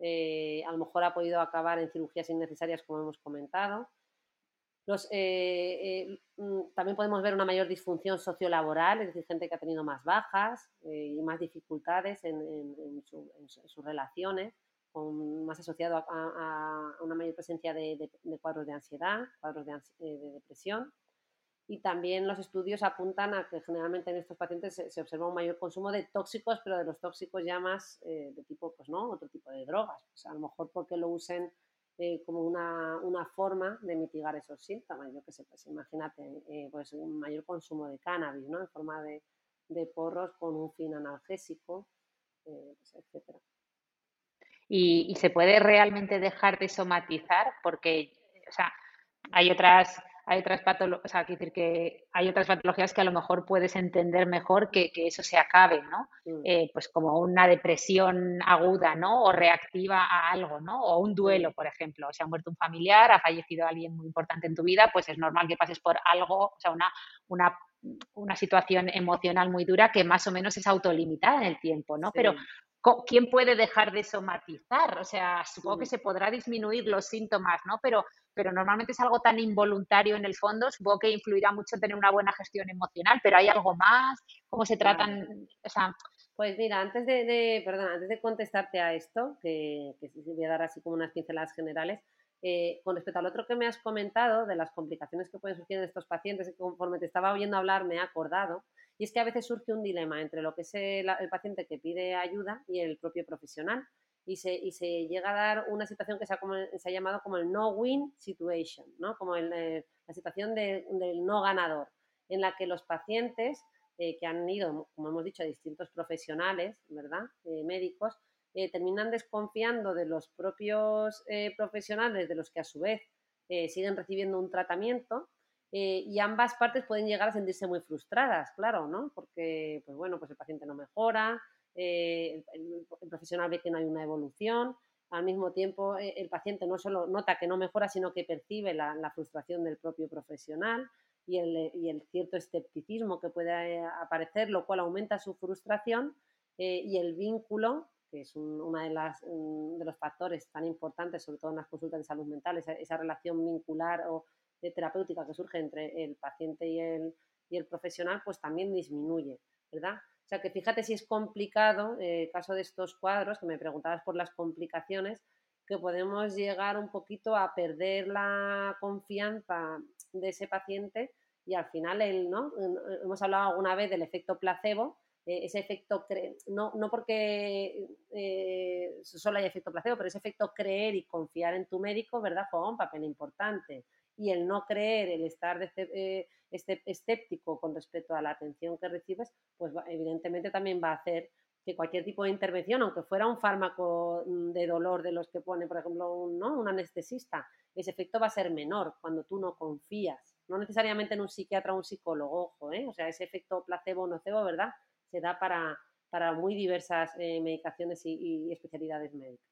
Eh, a lo mejor ha podido acabar en cirugías innecesarias, como hemos comentado. Eh, eh, mm, también podemos ver una mayor disfunción sociolaboral, es decir, gente que ha tenido más bajas y más dificultades en, sus relaciones, con, más asociado a, una mayor presencia de, cuadros de ansiedad, cuadros de depresión y también los estudios apuntan a que generalmente en estos pacientes se, observa un mayor consumo de tóxicos, pero de los tóxicos ya más eh, de tipo, pues no, otro tipo de drogas. A lo mejor porque lo usen eh, como una, forma de mitigar esos síntomas. Yo qué sé, pues imagínate, eh, pues un mayor consumo de cannabis, ¿no? En forma de, porros con un fin analgésico, pues, etcétera. Y, y se puede realmente dejar de somatizar porque, o sea, hay otras hay otras patologías, o sea, decir que hay otras patologías que a lo mejor puedes entender mejor que, que eso se acabe, ¿no? Mm. Eh, pues como una depresión aguda, ¿no? O reactiva a algo, ¿no? O un duelo, por ejemplo. O sea, ha muerto un familiar, ha fallecido alguien muy importante en tu vida, pues es normal que pases por algo, o sea, una, una una situación emocional muy dura que más o menos es autolimitada en el tiempo, ¿no? Pero ¿quién puede dejar de somatizar? O sea, supongo que se podrá disminuir los síntomas, ¿no? Pero, pero normalmente es algo tan involuntario en el fondo, supongo que influirá mucho tener una buena gestión emocional, pero ¿hay algo más? ¿Cómo se tratan? O sea, pues mira, antes de, de, perdón, antes de contestarte a esto, que, que voy a dar así como unas pinceladas generales, eh, con respecto al otro que me has comentado, de las complicaciones que pueden surgir en estos pacientes, que conforme te estaba oyendo hablar me he acordado, y es que a veces surge un dilema entre lo que es el, paciente que pide ayuda y el propio profesional. Y se, y se llega a dar una situación que se ha, llamado como el no-win situation, ¿no? como eh, la situación del no ganador, en la que los pacientes eh, que han ido, como hemos dicho, a distintos profesionales, ¿verdad? Eh, médicos, terminan desconfiando de los propios profesionales, de los que a su vez siguen recibiendo un tratamiento eh, y ambas partes pueden llegar a sentirse muy frustradas, claro, ¿no? Porque, pues bueno, pues el paciente no mejora, eh, el, profesional ve que no hay una evolución, al mismo tiempo eh, el paciente no solo nota que no mejora, sino que percibe la, frustración del propio profesional y el, y el, cierto escepticismo que puede aparecer, lo cual aumenta su frustración y el vínculo que es uno de, las, de los factores tan importantes, sobre todo en las consultas de salud mental, esa, esa relación vincular o de terapéutica que surge entre el paciente y el, y el profesional, pues también disminuye, ¿verdad? O sea que fíjate si es complicado, eh, caso de estos cuadros, que me preguntabas por las complicaciones, que podemos llegar un poquito a perder la confianza de ese paciente y al final el, ¿no? hemos hablado alguna vez del efecto placebo, eh, ese efecto, no, no porque eh, solo hay efecto placebo, pero ese efecto creer y confiar en tu médico, ¿verdad? Juega un papel importante y el no creer, el estar eh, este, escéptico con respecto a la atención que recibes, pues evidentemente también va a hacer que cualquier tipo de intervención, aunque fuera un fármaco mm, de dolor de los que pone, por ejemplo, un, ¿no? un anestesista, ese efecto va a ser menor cuando tú no confías, no necesariamente en un psiquiatra o un psicólogo, ojo, ¿eh? o sea, ese efecto placebo o nocebo, ¿verdad? Se da para, para muy diversas eh, medicaciones y especialidades médicas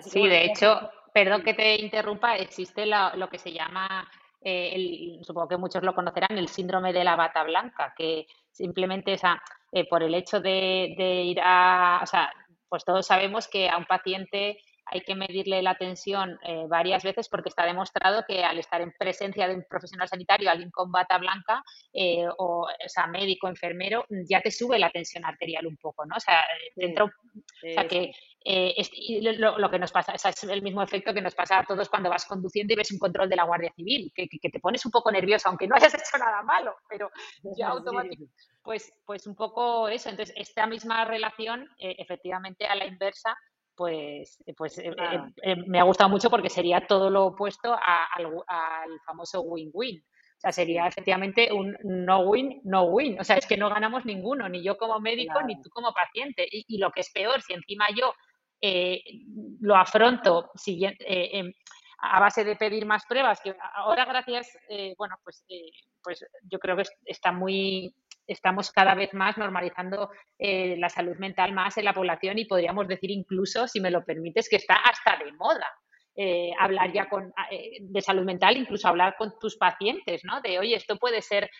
sí, de hecho, perdón que te interrumpa, existe lo que se llama, eh, supongo que muchos lo conocerán, el síndrome de la bata blanca, que simplemente esa, eh, por el hecho de, de, ir a, o sea, pues todos sabemos que a un paciente hay que medirle la tensión eh, varias veces porque está demostrado que al estar en presencia de un profesional sanitario, alguien con bata blanca eh, o, sea, médico, enfermero, ya te sube la tensión arterial un poco, ¿no? O sea, dentro, o sea que eh, lo, que nos pasa es el mismo efecto que nos pasa a todos cuando vas conduciendo y ves un control de la Guardia Civil, que, que, te pones un poco nervioso, aunque no hayas hecho nada malo, pero ya automáticamente, pues, pues un poco eso. Entonces, esta misma relación, efectivamente, a la inversa, pues, eh, pues eh, eh, me ha gustado mucho porque sería todo lo opuesto al, famoso win-win. O sea, sería efectivamente un no-win, no-win. O sea, es que no ganamos ninguno, ni yo como médico, ni tú como paciente. Y, lo que es peor, si encima yo lo afronto em, a base de pedir más pruebas, que ahora gracias, bueno, pues, pues yo creo que está muy estamos cada vez más normalizando eh, la salud mental más en la población y podríamos decir incluso, si me lo permites, que está hasta de moda. Eh, hablar ya con, eh, de salud mental, incluso hablar con tus pacientes, ¿no? De, oye, esto puede ser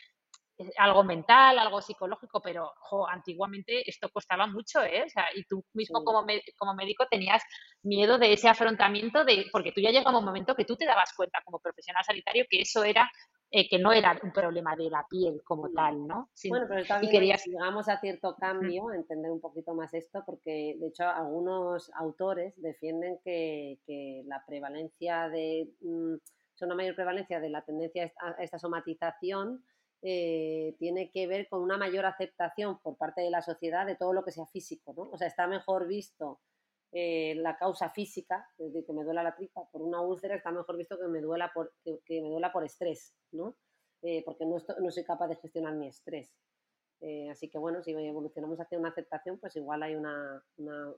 algo mental, algo psicológico, pero antiguamente esto costaba mucho, ¿eh? O sea, y tú mismo como, como médico tenías miedo de ese afrontamiento, de, porque tú ya llegaba un momento que tú te dabas cuenta como profesional sanitario que eso era eh, que no era un problema de la piel como tal, ¿no? bueno, pero también querías... llegamos a cierto cambio, entender un poquito más esto, porque de hecho algunos autores defienden que, que la prevalencia de, mm, son una mayor prevalencia de la tendencia a esta somatización eh, tiene que ver con una mayor aceptación por parte de la sociedad de todo lo que sea físico, ¿no? O sea, está mejor visto eh, la causa física, decir, que me duela la tripa por una úlcera, está mejor visto que me duela por, que, me duela por estrés, ¿no? Eh, porque no, no, soy capaz de gestionar mi estrés. Eh, así que bueno, si evolucionamos hacia una aceptación, pues igual hay una, una,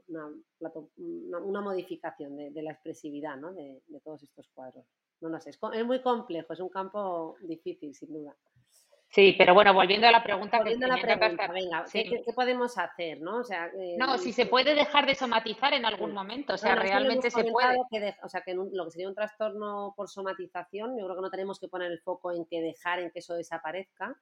una, modificación de, la expresividad ¿no? de, todos estos cuadros. No lo sé, es, es, muy complejo, es un campo difícil, sin duda. Sí, pero bueno, volviendo a la pregunta. Volviendo a la pregunta, venga, ¿qué, podemos hacer? ¿no? O sea, eh, no, si se puede dejar de somatizar en algún momento, o sea, realmente se puede. o sea, que lo que sería un trastorno por somatización, yo creo que no tenemos que poner el foco en que dejar, en que eso desaparezca,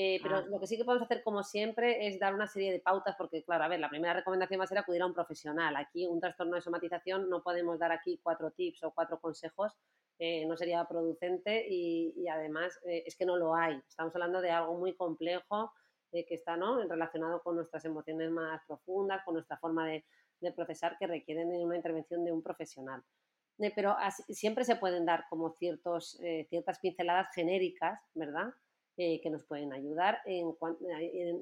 eh, pero ah. lo que sí que podemos hacer, como siempre, es dar una serie de pautas, porque, claro, a ver, la primera recomendación va a ser acudir a un profesional. Aquí, un trastorno de somatización, no podemos dar aquí cuatro tips o cuatro consejos, eh, no sería producente y, además eh, es que no lo hay. Estamos hablando de algo muy complejo que está ¿no? relacionado con nuestras emociones más profundas, con nuestra forma de, procesar, que requieren una intervención de un profesional. pero siempre se pueden dar como ciertos, ciertas pinceladas genéricas, ¿verdad? Eh, que nos pueden ayudar en,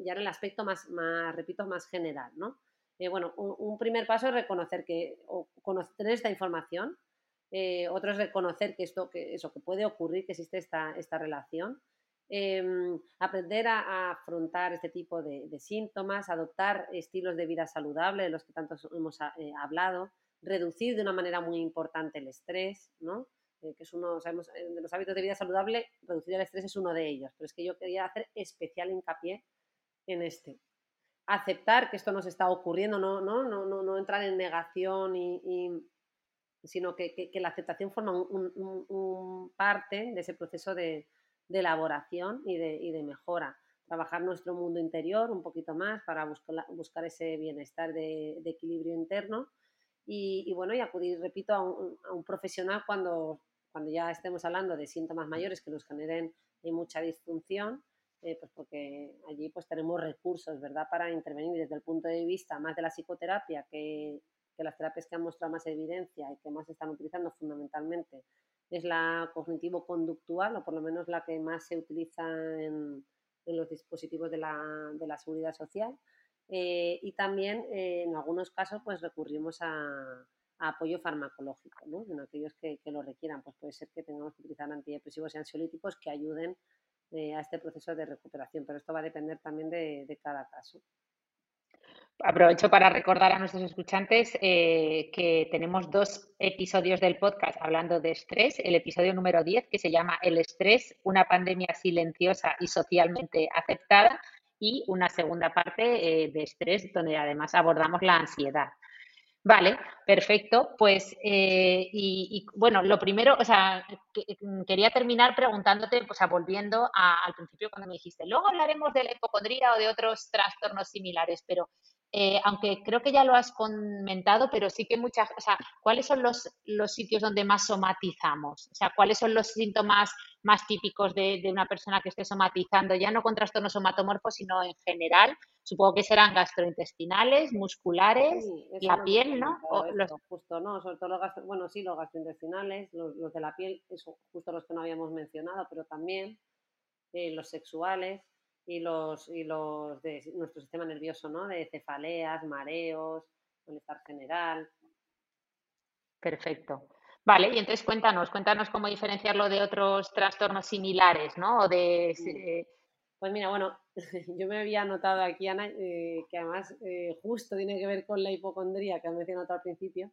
ya en el aspecto más, más, repito, más general, ¿no? Eh, bueno, un, primer paso es reconocer que, o tener esta información, eh, otro es reconocer que esto, que eso, que puede ocurrir, que existe esta, esta relación, em, aprender a, afrontar este tipo de, síntomas, adoptar estilos de vida saludable, de los que tanto hemos hablado, reducir de una manera muy importante el estrés, ¿no? Eh, que es uno, sabemos, eh, de los hábitos de vida saludable, reducir el estrés es uno de ellos, pero es que yo quería hacer especial hincapié en este. Aceptar que esto nos está ocurriendo, no, no, no, no, no entrar en negación y, sino que, la aceptación forma un, parte de ese proceso de, elaboración y de, mejora. Trabajar nuestro mundo interior un poquito más para buscar, buscar ese bienestar de, equilibrio interno y, bueno, y acudir, repito, a un, profesional cuando, cuando ya estemos hablando de síntomas mayores que nos generen eh, mucha disfunción, eh, pues porque allí pues tenemos recursos, ¿verdad?, para intervenir desde el punto de vista más de la psicoterapia, que, que las terapias que han mostrado más evidencia y que más se están utilizando fundamentalmente es la cognitivo-conductual, o por lo menos la que más se utiliza en, en los dispositivos de la, de la seguridad social. Eh, y también eh, en algunos casos pues recurrimos a, apoyo farmacológico, ¿no? Aquellos que, lo requieran, pues puede ser que tengamos que utilizar antidepresivos y ansiolíticos que ayuden eh, a este proceso de recuperación, pero esto va a depender también de, cada caso. Aprovecho para recordar a nuestros escuchantes que tenemos dos episodios del podcast hablando de estrés. El episodio número 10, que se llama El estrés, una pandemia silenciosa y socialmente aceptada, y una segunda parte eh, de estrés donde además abordamos la ansiedad. Vale, perfecto. Pues, eh, y, bueno, lo primero, o sea, quería terminar preguntándote, o sea, volviendo al principio cuando me dijiste, luego hablaremos de la hipocondría o de otros trastornos similares, pero eh, aunque creo que ya lo has comentado, pero sí que muchas, o sea, ¿cuáles son los, los sitios donde más somatizamos? O sea, ¿cuáles son los síntomas más típicos de, una persona que esté somatizando, ya no con trastornos somatomorfos, sino en general? Supongo que serán gastrointestinales, musculares, la piel, ¿no? los... Justo, ¿no? Sobre todo los bueno, sí, los gastrointestinales, los, de la piel, eso, justo los que no habíamos mencionado, pero también eh, los sexuales, y los, y los de nuestro sistema nervioso, ¿no? De cefaleas, mareos, malestar general. Perfecto. Vale, y entonces cuéntanos, cuéntanos cómo diferenciarlo de otros trastornos similares, ¿no? O de, eh, Pues mira, bueno, yo me había notado aquí, Ana, eh, que además eh, justo tiene que ver con la hipocondría que has mencionado al principio,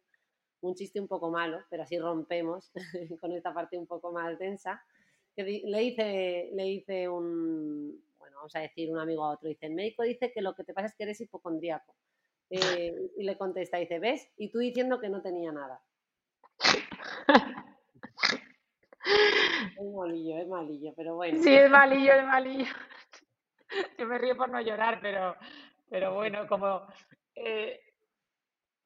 un chiste un poco malo, pero así rompemos con esta parte un poco más densa. Que le hice, le hice un, vamos a decir un amigo a otro, dice, el médico dice que lo que te pasa es que eres hipocondríaco. Eh, y le contesta, dice, ¿ves? Y tú diciendo que no tenía nada. es malillo, es malillo, pero bueno. Sí, es malillo, es malillo. Yo me río por no llorar, pero, pero bueno, como... Eh,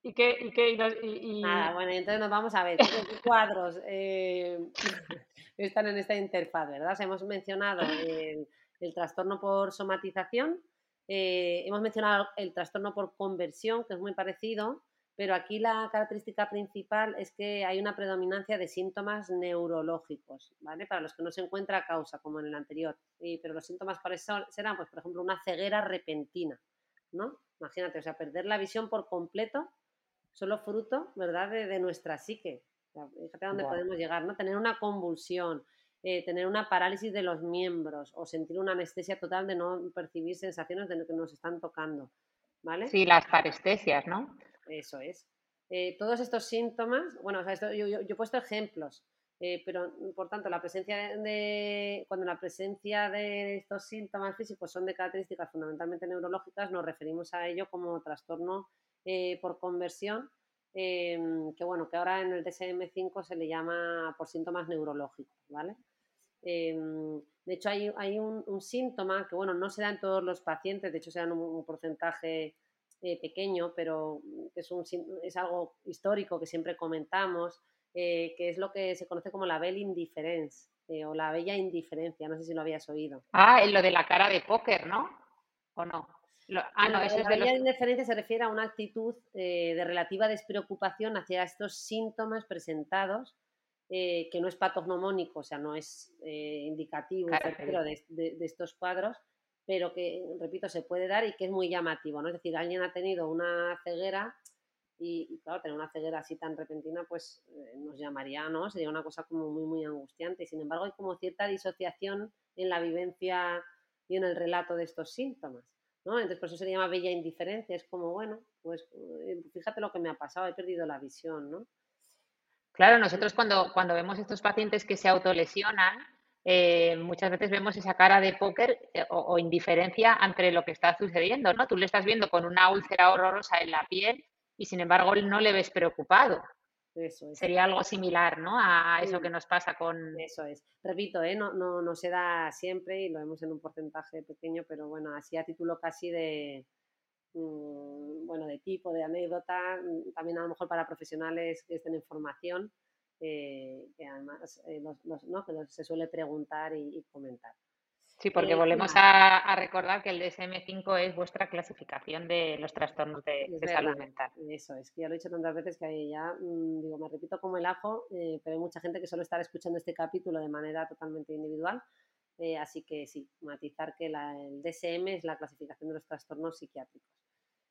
¿Y qué? Y qué y, Nada, bueno, entonces nos vamos a ver. ¿Qué cuadros eh, están en esta interfaz, verdad? hemos mencionado el el trastorno por somatización. Eh, hemos mencionado el trastorno por conversión, que es muy parecido, pero aquí la característica principal es que hay una predominancia de síntomas neurológicos, ¿vale? Para los que no se encuentra causa, como en el anterior. pero los síntomas para eso serán, pues, por ejemplo, una ceguera repentina, ¿no? Imagínate, o sea, perder la visión por completo, solo fruto, ¿verdad?, de, nuestra psique. fíjate a dónde podemos llegar, ¿no? Tener una convulsión, eh, tener una parálisis de los miembros o sentir una anestesia total de no percibir sensaciones de lo que nos están tocando. ¿Vale? Sí, las parestesias, ¿no? Eso es. Eh, todos estos síntomas, bueno, yo, he puesto ejemplos, eh, pero por tanto, la presencia de, cuando la presencia de estos síntomas físicos son de características fundamentalmente neurológicas, nos referimos a ello como trastorno por conversión Em, que bueno, que ahora en el DSM-5 se le llama por síntomas neurológicos, ¿vale? Em, de hecho, hay, un, síntoma que, bueno, no se da en todos los pacientes, de hecho, se da un, un porcentaje eh, pequeño, pero es, un, es algo histórico que siempre comentamos, eh, que es lo que se conoce como la belle indifference eh, o la bella indiferencia, no sé si lo habías oído. Ah, es lo de la cara de póker, ¿no? ¿O no? ah, no, eso es de la indiferencia se refiere a una actitud eh, de relativa despreocupación hacia estos síntomas presentados, eh, que no es patognomónico, o sea, no es eh, indicativo de, de, estos cuadros, pero que, repito, se puede dar y que es muy llamativo, ¿no? Es decir, alguien ha tenido una ceguera y, claro, tener una ceguera así tan repentina, pues nos llamaría, ¿no? Sería una cosa como muy, muy angustiante. Sin embargo, hay como cierta disociación en la vivencia y en el relato de estos síntomas. Entonces, por eso se llama bella indiferencia. Es como, bueno, pues eh, fíjate lo que me ha pasado, he perdido la visión, ¿no? Claro, nosotros cuando, cuando vemos estos pacientes que se autolesionan, eh, muchas veces vemos esa cara de póker eh, o, indiferencia ante lo que está sucediendo, ¿no? Tú le estás viendo con una úlcera horrorosa en la piel y sin embargo no le ves preocupado. Sería algo similar, ¿no? A eso que nos pasa con... Eso es. Repito, ¿eh? no, no, no se da siempre y lo vemos en un porcentaje pequeño, pero bueno, así a título casi de, mm, bueno, de tipo, de anécdota, mm, también a lo mejor para profesionales que estén en formación, eh, que además eh, ¿no? que se suele preguntar y comentar. Sí, porque volvemos a, recordar que el DSM-5 es vuestra clasificación de los trastornos de, salud mental. Eso es, que ya lo he dicho tantas veces que ya, mm, digo, me repito como el ajo, eh, pero hay mucha gente que solo está escuchando este capítulo de manera totalmente individual. Eh, así que sí, matizar que el DSM es la clasificación de los trastornos psiquiátricos,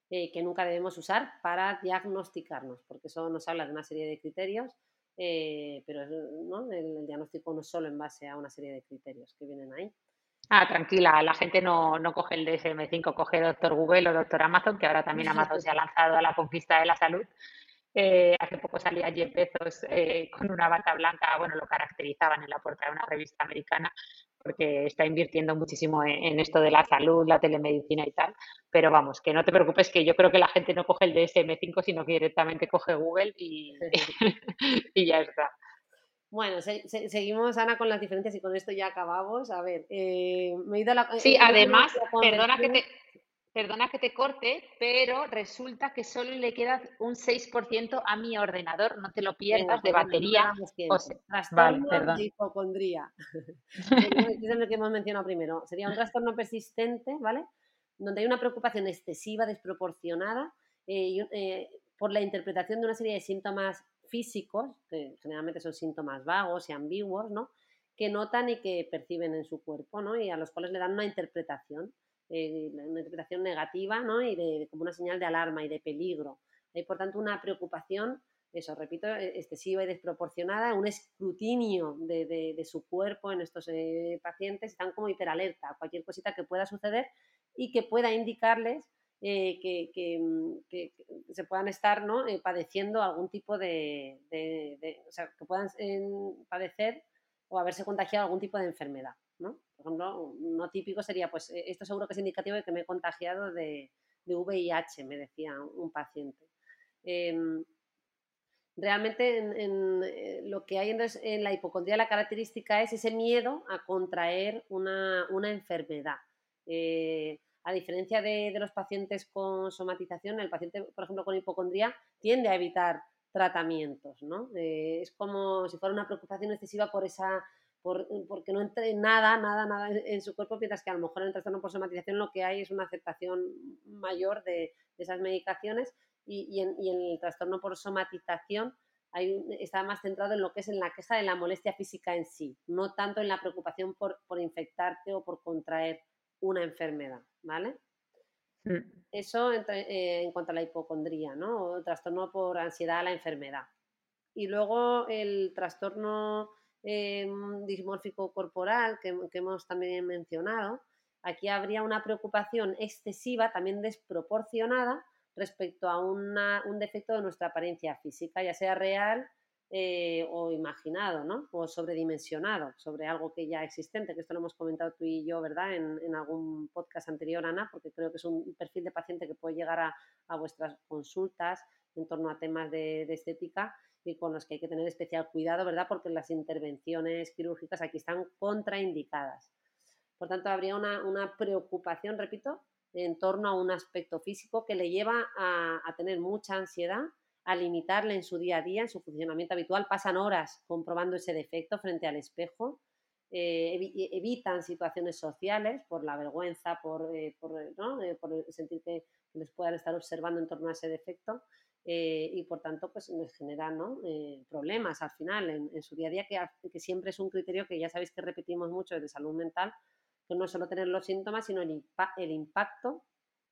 eh, que nunca debemos usar para diagnosticarnos, porque eso nos habla de una serie de criterios, pero ¿no? el diagnóstico no es solo en base a una serie de criterios que vienen ahí. Ah, tranquila, la gente no, no coge el DSM5, coge Doctor Google o Doctor Amazon, que ahora también Amazon se ha lanzado a la conquista de la salud. Eh, hace poco salía Jeff Bezos eh, con una bata blanca, bueno, lo caracterizaban en la portada de una revista americana, porque está invirtiendo muchísimo en, esto de la salud, la telemedicina y tal. Pero vamos, que no te preocupes, que yo creo que la gente no coge el DSM5, sino que directamente coge Google y, y ya está. Bueno, seguimos, Ana, con las diferencias y con esto ya acabamos. A ver, eh, me he ido a la. Sí, además, perdona que, te, perdona que te corte, pero resulta que solo le queda un 6% a mi ordenador, no te lo pierdas, de batería. vale, perdón. de hipocondría. es el que hemos mencionado primero. Sería un trastorno persistente, ¿vale? Donde hay una preocupación excesiva, desproporcionada, eh, eh, por la interpretación de una serie de síntomas físicos, que generalmente son síntomas vagos y ambiguos, ¿no? que notan y que perciben en su cuerpo, ¿no? y a los cuales le dan una interpretación, una interpretación negativa ¿no? y de, como una señal de alarma y de peligro. Hay, por tanto, una preocupación, eso, repito, e, excesiva y desproporcionada, un escrutinio de, su cuerpo en estos eh, pacientes, están como hiperalerta a cualquier cosita que pueda suceder y que pueda indicarles eh, mm, que, se puedan estar. Eh, padeciendo algún tipo de, o sea, que puedan padecer o haberse contagiado algún tipo de enfermedad. ¿No? Por ejemplo, no típico sería, pues e, esto seguro que es indicativo de que me he contagiado de, VIH, me decía un paciente. Em, realmente en, eh, lo que hay en, la hipocondría, la característica es ese miedo a contraer una, una enfermedad a diferencia de, los pacientes con somatización, el paciente, por ejemplo, con hipocondría tiende a evitar tratamientos, ¿no? Eh, es como si fuera una preocupación excesiva por esa, por, porque no entre nada, nada, nada en su cuerpo, mientras que a lo mejor en el trastorno por somatización lo que hay es una aceptación mayor de, esas medicaciones y, en, el trastorno por somatización hay, está más centrado en lo que es en la queja de la molestia física en sí, no tanto en la preocupación por, por infectarte o por contraer una enfermedad, ¿vale? Mm. Eso eh, en cuanto a la hipocondría, ¿no? O el trastorno por ansiedad a la enfermedad. Y luego el trastorno eh, dismórfico corporal que, hemos también mencionado, aquí habría una preocupación excesiva, también desproporcionada, respecto a un defecto de nuestra apariencia física, ya sea real eh, o imaginado, ¿no? O sobredimensionado, sobre algo que ya existente, que esto lo hemos comentado tú y yo, ¿verdad? En, algún podcast anterior, Ana, porque creo que es un perfil de paciente que puede llegar a, a vuestras consultas en torno a temas de, de estética con los que hay que tener especial cuidado, ¿verdad? Porque las intervenciones quirúrgicas aquí están contraindicadas. Por tanto, habría una, una preocupación, repito, en torno a un aspecto físico que le lleva a, a tener mucha ansiedad, a limitarle en su día a día, en su funcionamiento habitual. Pasan horas comprobando ese defecto frente al espejo. eh, evi- evitan situaciones sociales por la vergüenza, por, eh, por, eh, ¿no? Eh, por sentir que les puedan estar observando en torno a ese defecto eh, y por tanto pues les generan ¿no? eh, problemas al final en, su día a día que, que siempre es un criterio que ya sabéis que repetimos mucho de salud mental que no solo tener los síntomas sino el, el impacto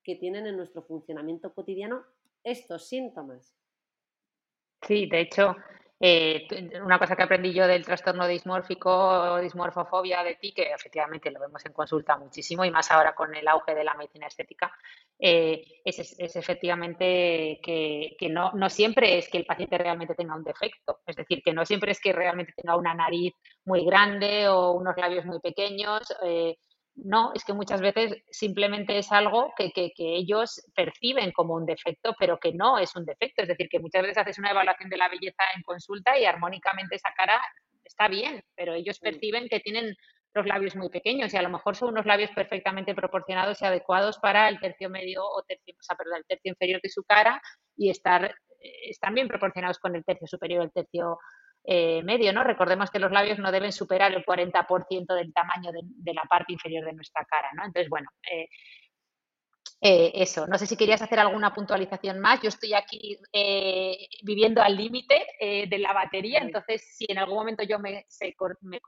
que tienen en nuestro funcionamiento cotidiano estos síntomas. Sí, de hecho, eh, una cosa que aprendí yo del trastorno dismórfico dismorfofobia de ti, que efectivamente lo vemos en consulta muchísimo y más ahora con el auge de la medicina estética, eh, es, es- es efectivamente que, que no, no siempre es que el paciente realmente tenga un defecto, es decir, que no siempre es que realmente tenga una nariz muy grande o unos labios muy pequeños. eh, no, es que muchas veces simplemente es algo que, que- que ellos perciben como un defecto, pero que no es un defecto. Es decir, que muchas veces haces una evaluación de la belleza en consulta y armónicamente esa cara está bien, pero ellos perciben que tienen los labios muy pequeños y a lo mejor son unos labios perfectamente proporcionados y adecuados para el tercio medio o tercio, o sea, perdón, el tercio inferior de su cara y estar, eh, están bien proporcionados con el tercio superior el tercio eh, medio, ¿no? Recordemos que los labios no deben superar el 40% del tamaño de, de la parte inferior de nuestra cara, ¿no? Entonces, bueno, eh, eh, eso, no sé si querías hacer alguna puntualización más. Yo estoy aquí eh, viviendo al límite de la batería, entonces si en algún momento yo me, se, me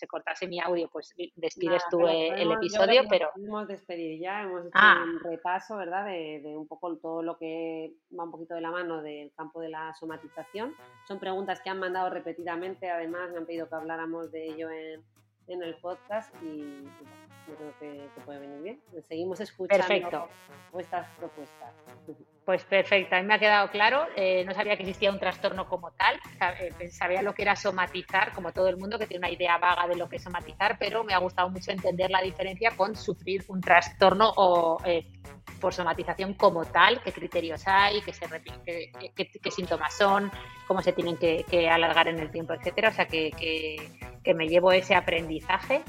se cortase mi audio, pues despides Nada, tú eh, el episodio, pero podemos despedir ya, hemos hecho Ah. un repaso, ¿verdad? De, de un poco todo lo que va un poquito de la mano del campo de la somatización. Son preguntas que han mandado repetidamente, además me han pedido que habláramos de ello en, en el podcast y, y bueno, yo creo que, que puede venir bien. Seguimos escuchando Perfecto. vuestras propuestas. Pues perfecto, a mí me ha quedado claro. eh, no sabía que existía un trastorno como tal. eh, sabía lo que era somatizar, como todo el mundo que tiene una idea vaga de lo que es somatizar, pero me ha gustado mucho entender la diferencia con sufrir un trastorno o eh, por somatización como tal, qué criterios hay, qué, se qué- qué síntomas son, cómo se tienen que, que alargar en el tiempo, etcétera. O sea que, que- que me llevo ese aprendizaje.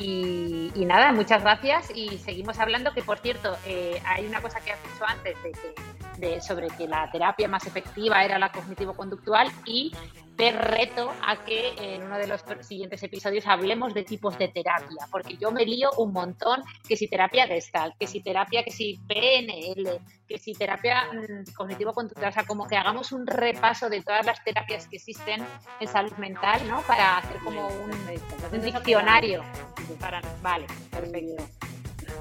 Y, nada, muchas gracias y seguimos hablando que, por cierto, eh, hay una cosa que has dicho antes de que, de- sobre que la terapia más efectiva era la cognitivo-conductual y te reto a que en uno de los siguientes episodios hablemos de tipos de terapia, porque yo me lío un montón, que si terapia gestal, que si terapia, que si PNL, que si terapia mm, cognitivo-conductual, o sea, como que hagamos un repaso de todas las terapias que existen en salud mental, ¿no? Para hacer como un, diccionario. Para, vale, perfecto.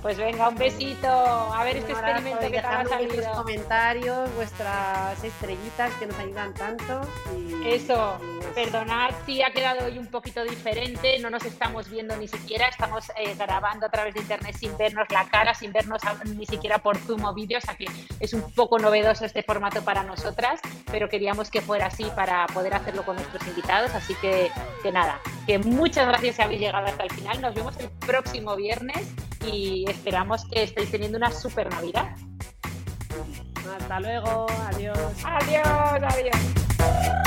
Pues venga, un besito. A ver este abrazo experimento que te ha vuestros comentarios, vuestras estrellitas que nos ayudan tanto. Y, Eso, y nos- perdonad si ha quedado hoy un poquito diferente, no nos estamos viendo ni siquiera, estamos eh, grabando a través de internet sin vernos la cara, sin vernos a- ni siquiera por Zoom o vídeo, o sea que es un poco novedoso este formato para nosotras, pero queríamos que fuera así para poder hacerlo con nuestros invitados, así que, que nada, que muchas gracias si habéis llegado hasta el final, nos vemos el próximo viernes y esperamos que estéis teniendo una super Navidad. Hasta luego, adiós. Adiós, adiós.